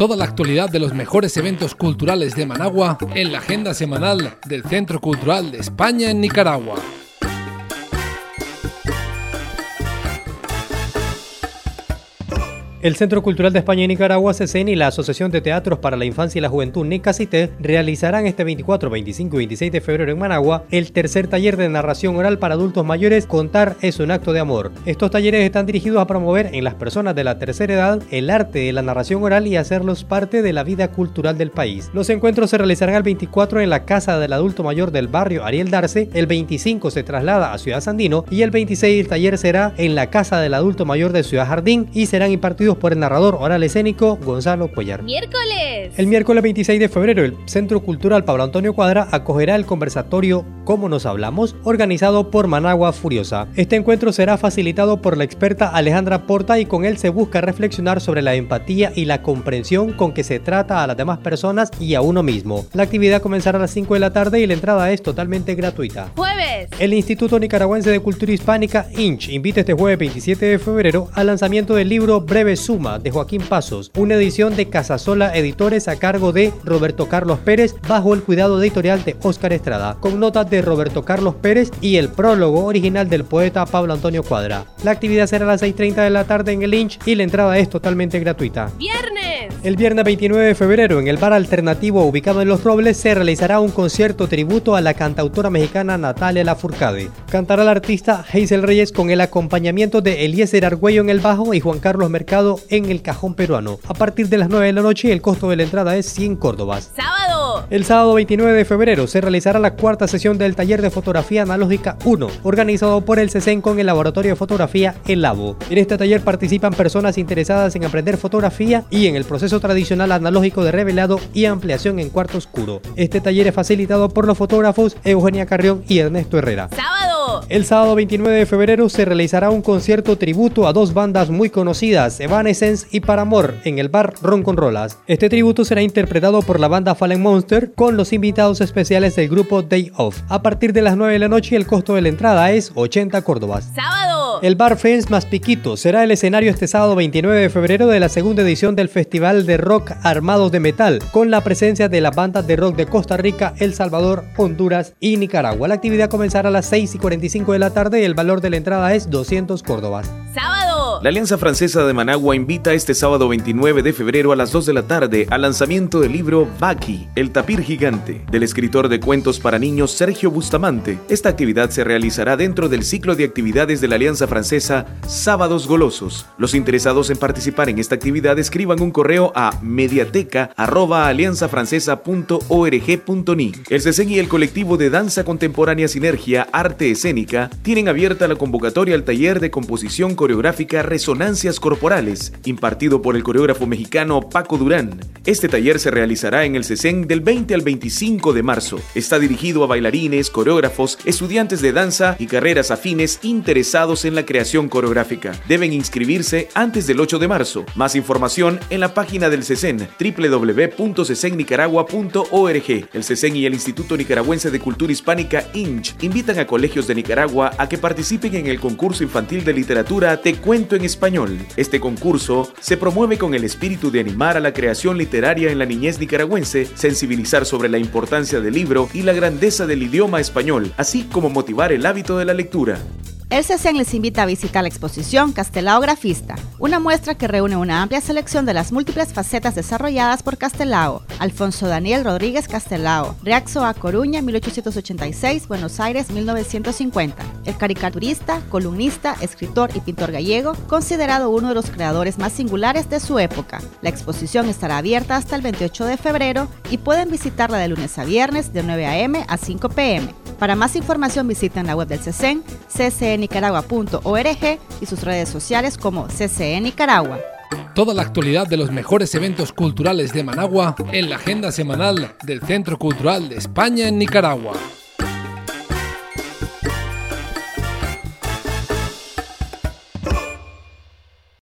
Toda la actualidad de los mejores eventos culturales de Managua en la agenda semanal del Centro Cultural de España en Nicaragua. El Centro Cultural de España y Nicaragua, CECEN y la Asociación de Teatros para la Infancia y la Juventud, NICACITE, realizarán este 24, 25 y 26 de febrero en Managua el tercer taller de narración oral para adultos mayores Contar es un acto de amor. Estos talleres están dirigidos a promover en las personas de la tercera edad el arte de la narración oral y hacerlos parte de la vida cultural del país. Los encuentros se realizarán el 24 en la Casa del Adulto Mayor del barrio Ariel Darce, el 25 se traslada a Ciudad Sandino y el 26 el taller será en la Casa del Adulto Mayor de Ciudad Jardín y serán impartidos por el narrador oral escénico Gonzalo Cuellar. Miércoles. El miércoles 26 de febrero, el Centro Cultural Pablo Antonio Cuadra acogerá el conversatorio Cómo nos hablamos, organizado por Managua Furiosa. Este encuentro será facilitado por la experta Alejandra Porta y con él se busca reflexionar sobre la empatía y la comprensión con que se trata a las demás personas y a uno mismo. La actividad comenzará a las 5 de la tarde y la entrada es totalmente gratuita. Jueves. El Instituto Nicaragüense de Cultura Hispánica, INCH, invita este jueves 27 de febrero al lanzamiento del libro Breve Suma de Joaquín Pasos, una edición de Casasola Editores a cargo de Roberto Carlos Pérez bajo el cuidado editorial de Óscar Estrada, con notas de Roberto Carlos Pérez y el prólogo original del poeta Pablo Antonio Cuadra. La actividad será a las 6.30 de la tarde en el Lynch y la entrada es totalmente gratuita. Viernes. El viernes 29 de febrero en el bar alternativo ubicado en Los Robles se realizará un concierto tributo a la cantautora mexicana Natalia Lafourcade. Cantará la artista Hazel Reyes con el acompañamiento de Eliezer Argüello en el bajo y Juan Carlos Mercado en el cajón peruano. A partir de las 9 de la noche el costo de la entrada es 100 córdobas. Sábado. El sábado 29 de febrero se realizará la cuarta sesión del taller de fotografía analógica 1, organizado por el CECEN con el laboratorio de fotografía El Labo. En este taller participan personas interesadas en aprender fotografía y en el proceso tradicional analógico de revelado y ampliación en cuarto oscuro. Este taller es facilitado por los fotógrafos Eugenia Carrión y Ernesto Herrera. El sábado 29 de febrero se realizará un concierto tributo a dos bandas muy conocidas, Evanescence y Paramore, en el bar Ron con Rolas. Este tributo será interpretado por la banda Fallen Monster con los invitados especiales del grupo Day Off. A partir de las 9 de la noche el costo de la entrada es 80 córdobas. Sábado. El Bar Fence Más Piquito será el escenario este sábado 29 de febrero de la segunda edición del Festival de Rock Armados de Metal, con la presencia de las bandas de rock de Costa Rica, El Salvador, Honduras y Nicaragua. La actividad comenzará a las 6 y 45 de la tarde y el valor de la entrada es 200 córdobas. La Alianza Francesa de Managua invita este sábado 29 de febrero a las 2 de la tarde al lanzamiento del libro Baki, el tapir gigante, del escritor de cuentos para niños Sergio Bustamante. Esta actividad se realizará dentro del ciclo de actividades de la Alianza Francesa Sábados Golosos. Los interesados en participar en esta actividad escriban un correo a mediateca.alianzafrancesa.org.ni. El CECEN y el colectivo de danza contemporánea Sinergia Arte Escénica tienen abierta la convocatoria al taller de composición coreográfica Resonancias Corporales, impartido por el coreógrafo mexicano Paco Durán. Este taller se realizará en el CECEN del 20 al 25 de marzo. Está dirigido a bailarines, coreógrafos, estudiantes de danza y carreras afines interesados en la creación coreográfica. Deben inscribirse antes del 8 de marzo. Más información en la página del CECEN www.cecennicaragua.org. El CECEN y el Instituto Nicaragüense de Cultura Hispánica INCH invitan a colegios de Nicaragua a que participen en el concurso infantil de literatura Te Cuento en Español. Este concurso se promueve con el espíritu de animar a la creación literaria en la niñez nicaragüense, sensibilizar sobre la importancia del libro y la grandeza del idioma español, así como motivar el hábito de la lectura. El CECEN les invita a visitar la exposición Castelao Grafista, una muestra que reúne una amplia selección de las múltiples facetas desarrolladas por Castelao, Alfonso Daniel Rodríguez Castelao, Reaxo a Coruña 1886, Buenos Aires 1950. El caricaturista, columnista, escritor y pintor gallego, considerado uno de los creadores más singulares de su época. La exposición estará abierta hasta el 28 de febrero y pueden visitarla de lunes a viernes de 9 a.m. a 5 p.m. Para más información visiten la web del CECEN, ccnicaragua.org y sus redes sociales como CCN Nicaragua. Toda la actualidad de los mejores eventos culturales de Managua en la agenda semanal del Centro Cultural de España en Nicaragua.